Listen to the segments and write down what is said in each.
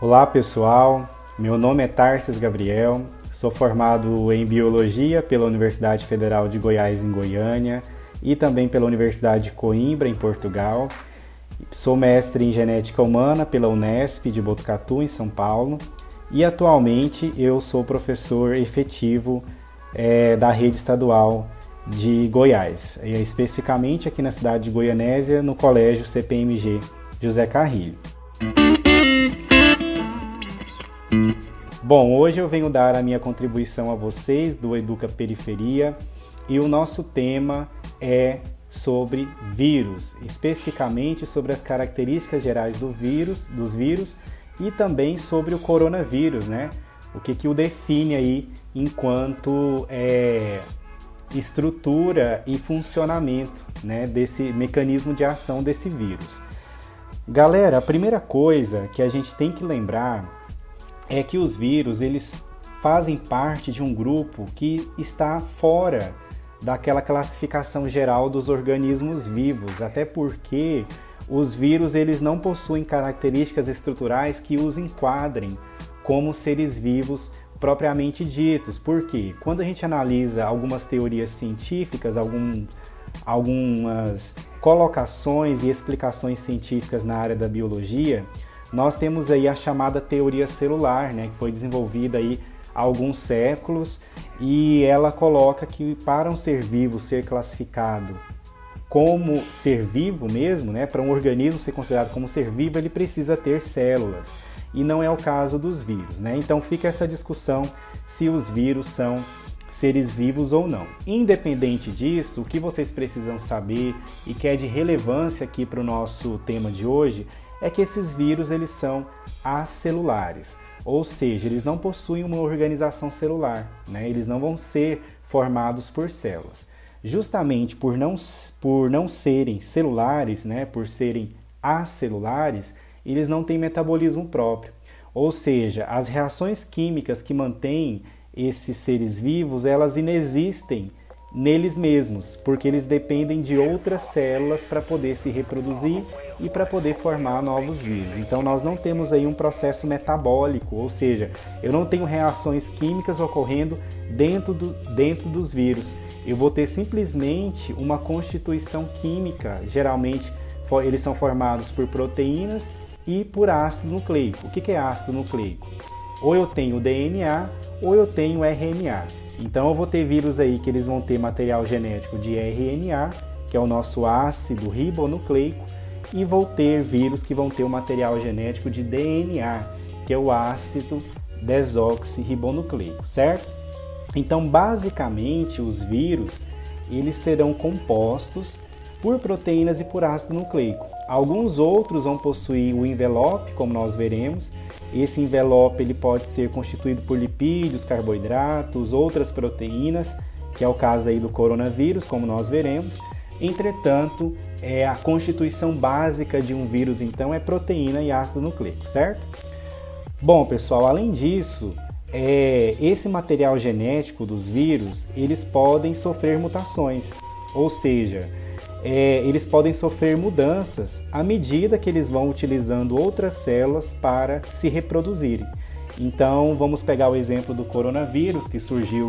Olá pessoal, meu nome é Tarsis Gabriel, sou formado em Biologia pela Universidade Federal de Goiás em Goiânia e também pela Universidade de Coimbra em Portugal. Sou mestre em Genética Humana pela Unesp de Botucatu em São Paulo e atualmente eu sou professor efetivo é, da rede estadual de Goiás, especificamente aqui na cidade de Goianésia, no Colégio CPMG José Carrilho. Bom, hoje eu venho dar a minha contribuição a vocês do Educa Periferia e o nosso tema é sobre vírus, especificamente sobre as características gerais do vírus, dos vírus e também sobre o coronavírus, né? O que, que o define aí enquanto é, estrutura e funcionamento né, desse mecanismo de ação desse vírus. Galera, a primeira coisa que a gente tem que lembrar é que os vírus eles fazem parte de um grupo que está fora daquela classificação geral dos organismos vivos, até porque os vírus eles não possuem características estruturais que os enquadrem como seres vivos propriamente ditos. Porque quando a gente analisa algumas teorias científicas, algum, algumas colocações e explicações científicas na área da biologia, nós temos aí a chamada teoria celular, né, que foi desenvolvida aí há alguns séculos e ela coloca que para um ser vivo ser classificado como ser vivo mesmo, né, para um organismo ser considerado como ser vivo, ele precisa ter células. E não é o caso dos vírus, né? Então fica essa discussão se os vírus são seres vivos ou não. Independente disso, o que vocês precisam saber e que é de relevância aqui para o nosso tema de hoje é que esses vírus eles são acelulares, ou seja, eles não possuem uma organização celular, né? eles não vão ser formados por células. Justamente por não, por não serem celulares, né? por serem acelulares, eles não têm metabolismo próprio. Ou seja, as reações químicas que mantêm esses seres vivos, elas inexistem neles mesmos, porque eles dependem de outras células para poder se reproduzir e para poder formar novos vírus. Então nós não temos aí um processo metabólico, ou seja, eu não tenho reações químicas ocorrendo dentro, do, dentro dos vírus. Eu vou ter simplesmente uma constituição química. Geralmente eles são formados por proteínas e por ácido nucleico. O que é ácido nucleico? Ou eu tenho DNA ou eu tenho RNA. Então eu vou ter vírus aí que eles vão ter material genético de RNA, que é o nosso ácido ribonucleico, e vou ter vírus que vão ter o material genético de DNA, que é o ácido desoxirribonucleico, certo? Então, basicamente, os vírus eles serão compostos por proteínas e por ácido nucleico. Alguns outros vão possuir o envelope, como nós veremos. Esse envelope ele pode ser constituído por lipídios, carboidratos, outras proteínas, que é o caso aí do coronavírus, como nós veremos. Entretanto, é a constituição básica de um vírus então é proteína e ácido nucleico, certo? Bom, pessoal, além disso, é, esse material genético dos vírus eles podem sofrer mutações, ou seja, é, eles podem sofrer mudanças à medida que eles vão utilizando outras células para se reproduzirem. Então, vamos pegar o exemplo do coronavírus que surgiu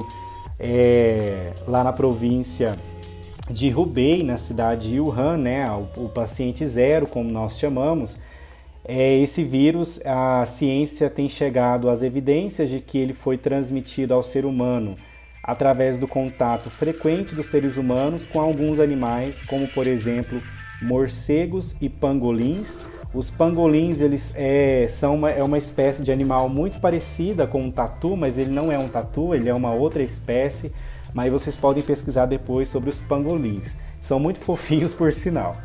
é, lá na província de Hubei, na cidade de Wuhan, né, o, o paciente zero, como nós chamamos. É, esse vírus, a ciência tem chegado às evidências de que ele foi transmitido ao ser humano através do contato frequente dos seres humanos com alguns animais, como por exemplo morcegos e pangolins. Os pangolins eles é, são uma, é uma espécie de animal muito parecida com um tatu, mas ele não é um tatu, ele é uma outra espécie. Mas vocês podem pesquisar depois sobre os pangolins. São muito fofinhos, por sinal.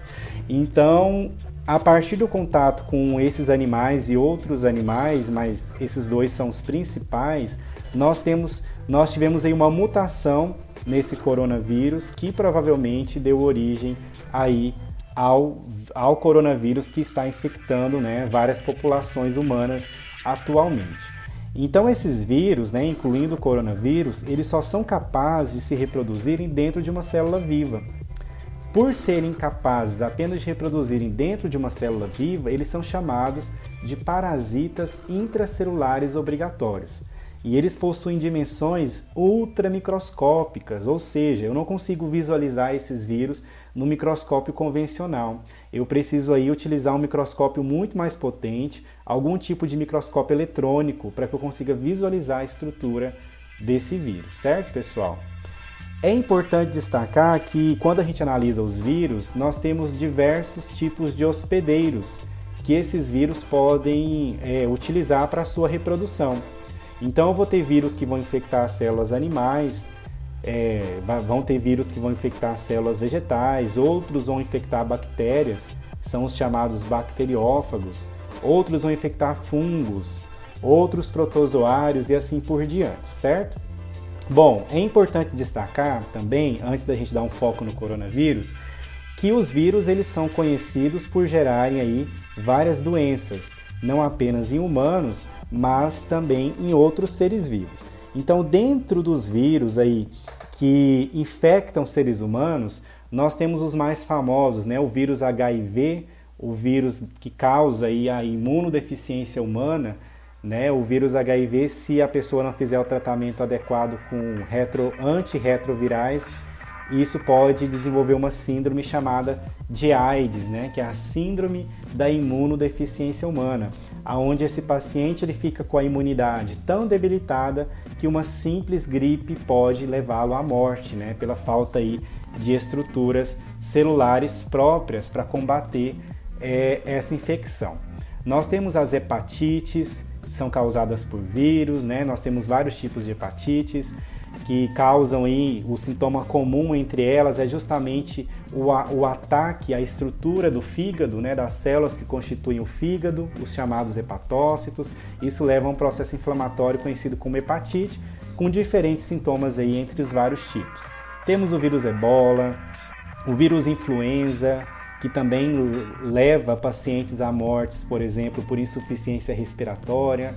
Então, a partir do contato com esses animais e outros animais, mas esses dois são os principais, nós temos nós tivemos aí uma mutação nesse coronavírus que provavelmente deu origem aí ao, ao coronavírus que está infectando né, várias populações humanas atualmente. Então esses vírus, né, incluindo o coronavírus, eles só são capazes de se reproduzirem dentro de uma célula viva. por serem capazes apenas de reproduzirem dentro de uma célula viva, eles são chamados de parasitas intracelulares obrigatórios. E eles possuem dimensões ultramicroscópicas, ou seja, eu não consigo visualizar esses vírus no microscópio convencional. Eu preciso aí utilizar um microscópio muito mais potente, algum tipo de microscópio eletrônico, para que eu consiga visualizar a estrutura desse vírus, certo, pessoal? É importante destacar que quando a gente analisa os vírus, nós temos diversos tipos de hospedeiros que esses vírus podem é, utilizar para sua reprodução. Então, eu vou ter vírus que vão infectar células animais, é, vão ter vírus que vão infectar células vegetais, outros vão infectar bactérias, são os chamados bacteriófagos, outros vão infectar fungos, outros protozoários e assim por diante, certo? Bom, é importante destacar também, antes da gente dar um foco no coronavírus, que os vírus eles são conhecidos por gerarem aí várias doenças, não apenas em humanos, mas também em outros seres vivos. Então, dentro dos vírus aí que infectam seres humanos, nós temos os mais famosos, né? O vírus HIV, o vírus que causa aí a imunodeficiência humana, né, o vírus HIV, se a pessoa não fizer o tratamento adequado com retro, antirretrovirais, isso pode desenvolver uma síndrome chamada de AIDS, né, que é a síndrome da imunodeficiência humana, aonde esse paciente ele fica com a imunidade tão debilitada que uma simples gripe pode levá-lo à morte, né, pela falta aí de estruturas celulares próprias para combater é, essa infecção. Nós temos as hepatites, são causadas por vírus, né? Nós temos vários tipos de hepatites que causam aí o sintoma comum entre elas é justamente o, o ataque à estrutura do fígado, né, das células que constituem o fígado, os chamados hepatócitos. Isso leva a um processo inflamatório conhecido como hepatite, com diferentes sintomas aí entre os vários tipos. Temos o vírus ebola, o vírus influenza, que também leva pacientes a mortes, por exemplo, por insuficiência respiratória.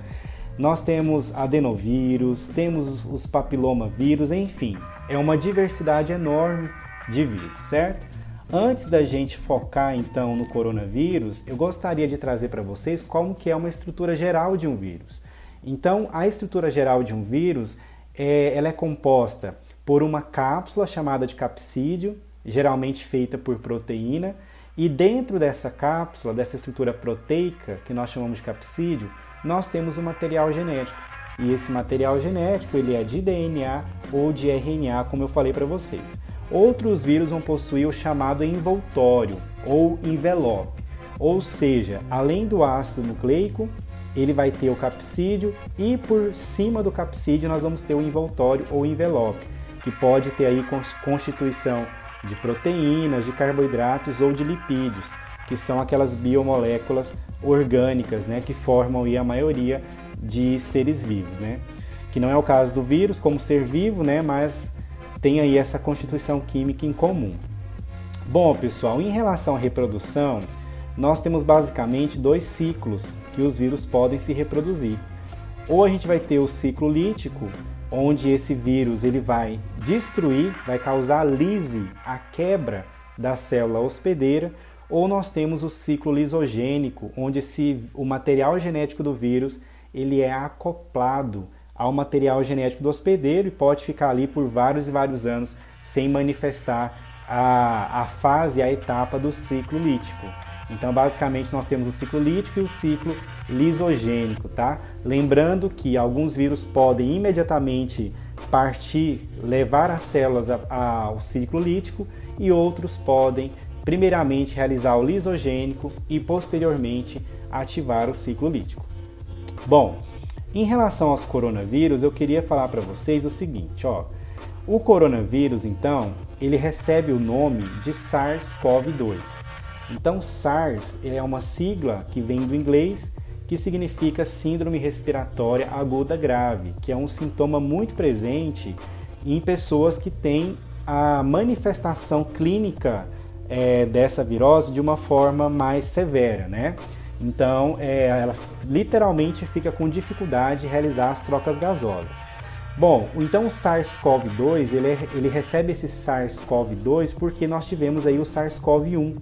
Nós temos adenovírus, temos os papilomavírus, enfim, é uma diversidade enorme de vírus, certo? Antes da gente focar então no coronavírus, eu gostaria de trazer para vocês como que é uma estrutura geral de um vírus. Então, a estrutura geral de um vírus, é, ela é composta por uma cápsula chamada de capsídio, geralmente feita por proteína, e dentro dessa cápsula, dessa estrutura proteica, que nós chamamos de capsídeo, nós temos o um material genético. E esse material genético ele é de DNA ou de RNA, como eu falei para vocês. Outros vírus vão possuir o chamado envoltório ou envelope, ou seja, além do ácido nucleico, ele vai ter o capsídeo e por cima do capsídeo nós vamos ter o envoltório ou envelope, que pode ter aí constituição de proteínas, de carboidratos ou de lipídios, que são aquelas biomoléculas orgânicas, né, que formam a maioria de seres vivos, né? Que não é o caso do vírus como ser vivo, né, mas tem aí essa constituição química em comum. Bom, pessoal, em relação à reprodução, nós temos basicamente dois ciclos que os vírus podem se reproduzir. Ou a gente vai ter o ciclo lítico, onde esse vírus ele vai destruir, vai causar a lise, a quebra da célula hospedeira, ou nós temos o ciclo lisogênico, onde esse, o material genético do vírus ele é acoplado ao material genético do hospedeiro e pode ficar ali por vários e vários anos sem manifestar a, a fase, a etapa do ciclo lítico. Então, basicamente, nós temos o ciclo lítico e o ciclo lisogênico, tá? Lembrando que alguns vírus podem imediatamente partir, levar as células ao ciclo lítico e outros podem, primeiramente, realizar o lisogênico e, posteriormente, ativar o ciclo lítico. Bom, em relação aos coronavírus, eu queria falar para vocês o seguinte, ó. O coronavírus, então, ele recebe o nome de SARS-CoV-2. Então, SARS é uma sigla que vem do inglês que significa Síndrome Respiratória Aguda Grave, que é um sintoma muito presente em pessoas que têm a manifestação clínica é, dessa virose de uma forma mais severa, né? Então, é, ela literalmente fica com dificuldade de realizar as trocas gasosas. Bom, então o SARS-CoV-2 ele, ele recebe esse SARS-CoV-2 porque nós tivemos aí o SARS-CoV-1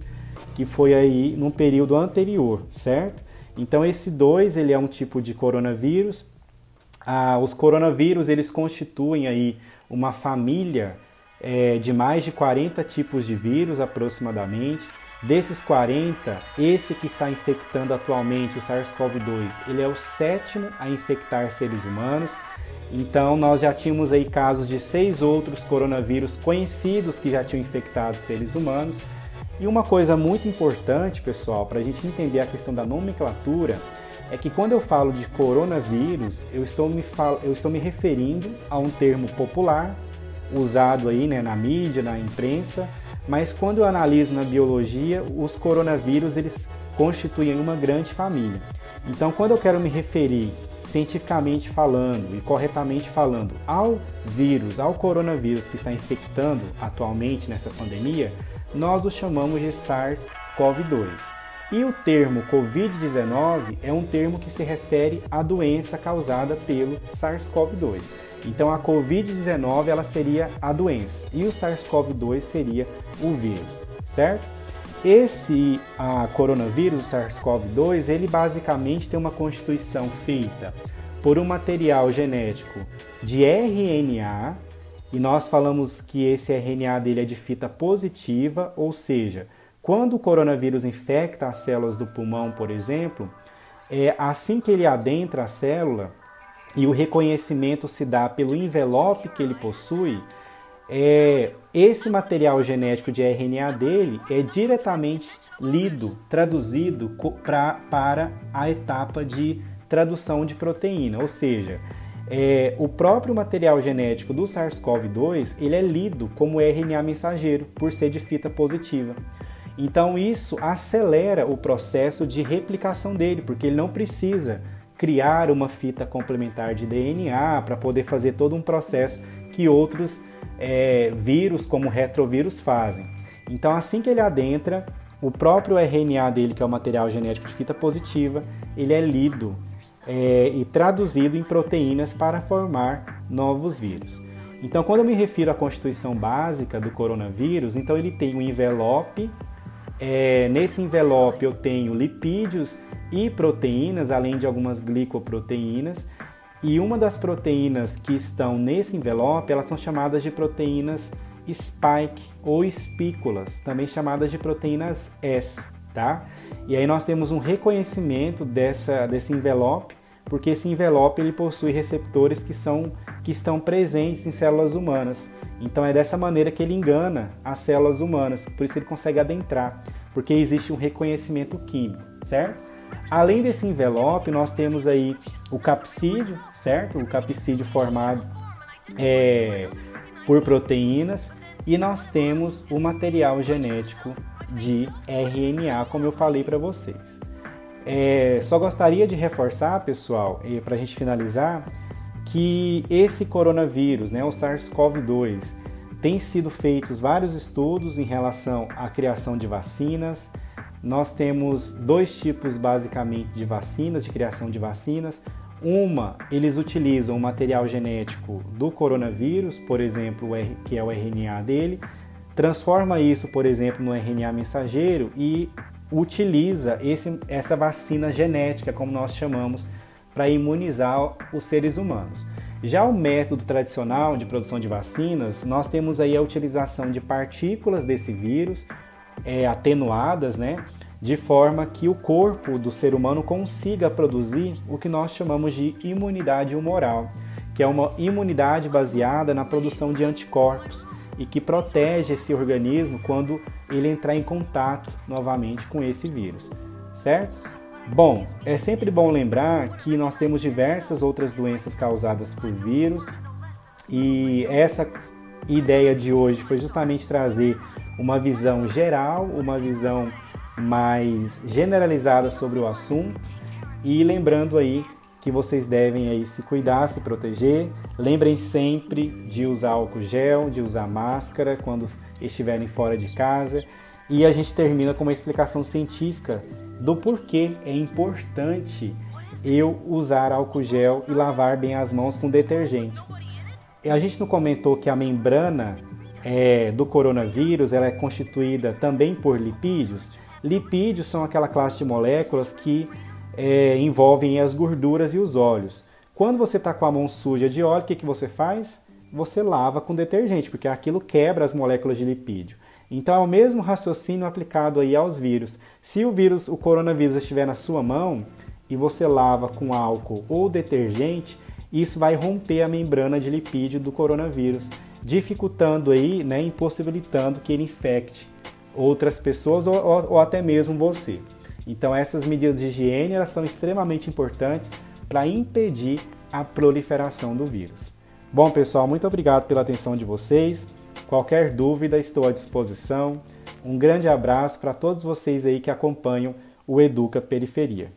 que foi aí num período anterior, certo? Então esse 2 ele é um tipo de coronavírus. Ah, os coronavírus eles constituem aí uma família é, de mais de 40 tipos de vírus aproximadamente. Desses 40, esse que está infectando atualmente o SARS-CoV-2, ele é o sétimo a infectar seres humanos. Então nós já tínhamos aí casos de seis outros coronavírus conhecidos que já tinham infectado seres humanos. E uma coisa muito importante, pessoal, para a gente entender a questão da nomenclatura, é que quando eu falo de coronavírus, eu estou me, fal... eu estou me referindo a um termo popular, usado aí né, na mídia, na imprensa, mas quando eu analiso na biologia, os coronavírus eles constituem uma grande família. Então, quando eu quero me referir cientificamente falando e corretamente falando ao vírus, ao coronavírus que está infectando atualmente nessa pandemia, nós o chamamos de SARS-CoV-2. E o termo Covid-19 é um termo que se refere à doença causada pelo SARS-CoV-2. Então a Covid-19 ela seria a doença e o SARS-CoV-2 seria o vírus, certo? Esse a coronavírus, SARS-CoV-2, ele basicamente tem uma constituição feita por um material genético de RNA e nós falamos que esse RNA dele é de fita positiva, ou seja, quando o coronavírus infecta as células do pulmão, por exemplo, é assim que ele adentra a célula e o reconhecimento se dá pelo envelope que ele possui, é, esse material genético de RNA dele é diretamente lido, traduzido pra, para a etapa de tradução de proteína, ou seja, é, o próprio material genético do SARS-CoV-2 ele é lido como RNA mensageiro por ser de fita positiva. Então isso acelera o processo de replicação dele, porque ele não precisa criar uma fita complementar de DNA para poder fazer todo um processo que outros é, vírus, como retrovírus, fazem. Então assim que ele adentra, o próprio RNA dele, que é o material genético de fita positiva, ele é lido é, e traduzido em proteínas para formar novos vírus. Então, quando eu me refiro à constituição básica do coronavírus, então ele tem um envelope. É, nesse envelope eu tenho lipídios e proteínas, além de algumas glicoproteínas. E uma das proteínas que estão nesse envelope, elas são chamadas de proteínas spike ou espículas, também chamadas de proteínas S, tá? E aí nós temos um reconhecimento dessa, desse envelope porque esse envelope ele possui receptores que, são, que estão presentes em células humanas. Então é dessa maneira que ele engana as células humanas, por isso ele consegue adentrar, porque existe um reconhecimento químico, certo? Além desse envelope, nós temos aí o capsídeo, certo? O capsídeo formado é, por proteínas e nós temos o material genético de RNA, como eu falei para vocês. É, só gostaria de reforçar, pessoal, para a gente finalizar, que esse coronavírus, né, o SARS-CoV-2, tem sido feitos vários estudos em relação à criação de vacinas. Nós temos dois tipos basicamente de vacinas, de criação de vacinas. Uma, eles utilizam o material genético do coronavírus, por exemplo, que é o RNA dele, transforma isso, por exemplo, no RNA mensageiro e utiliza esse, essa vacina genética, como nós chamamos, para imunizar os seres humanos. Já o método tradicional de produção de vacinas, nós temos aí a utilização de partículas desse vírus é, atenuadas, né, de forma que o corpo do ser humano consiga produzir o que nós chamamos de imunidade humoral, que é uma imunidade baseada na produção de anticorpos e que protege esse organismo quando ele entrar em contato novamente com esse vírus, certo? Bom, é sempre bom lembrar que nós temos diversas outras doenças causadas por vírus e essa ideia de hoje foi justamente trazer uma visão geral, uma visão mais generalizada sobre o assunto e lembrando aí que vocês devem aí se cuidar, se proteger. Lembrem sempre de usar álcool gel, de usar máscara quando estiverem fora de casa. E a gente termina com uma explicação científica do porquê é importante eu usar álcool gel e lavar bem as mãos com detergente. a gente não comentou que a membrana é, do coronavírus ela é constituída também por lipídios. Lipídios são aquela classe de moléculas que é, envolvem as gorduras e os óleos. Quando você está com a mão suja de óleo, o que, que você faz? Você lava com detergente, porque aquilo quebra as moléculas de lipídio. Então é o mesmo raciocínio aplicado aí aos vírus. Se o vírus, o coronavírus estiver na sua mão e você lava com álcool ou detergente, isso vai romper a membrana de lipídio do coronavírus, dificultando aí, né, impossibilitando que ele infecte outras pessoas ou, ou, ou até mesmo você. Então essas medidas de higiene elas são extremamente importantes para impedir a proliferação do vírus. Bom, pessoal, muito obrigado pela atenção de vocês. Qualquer dúvida, estou à disposição. Um grande abraço para todos vocês aí que acompanham o Educa Periferia.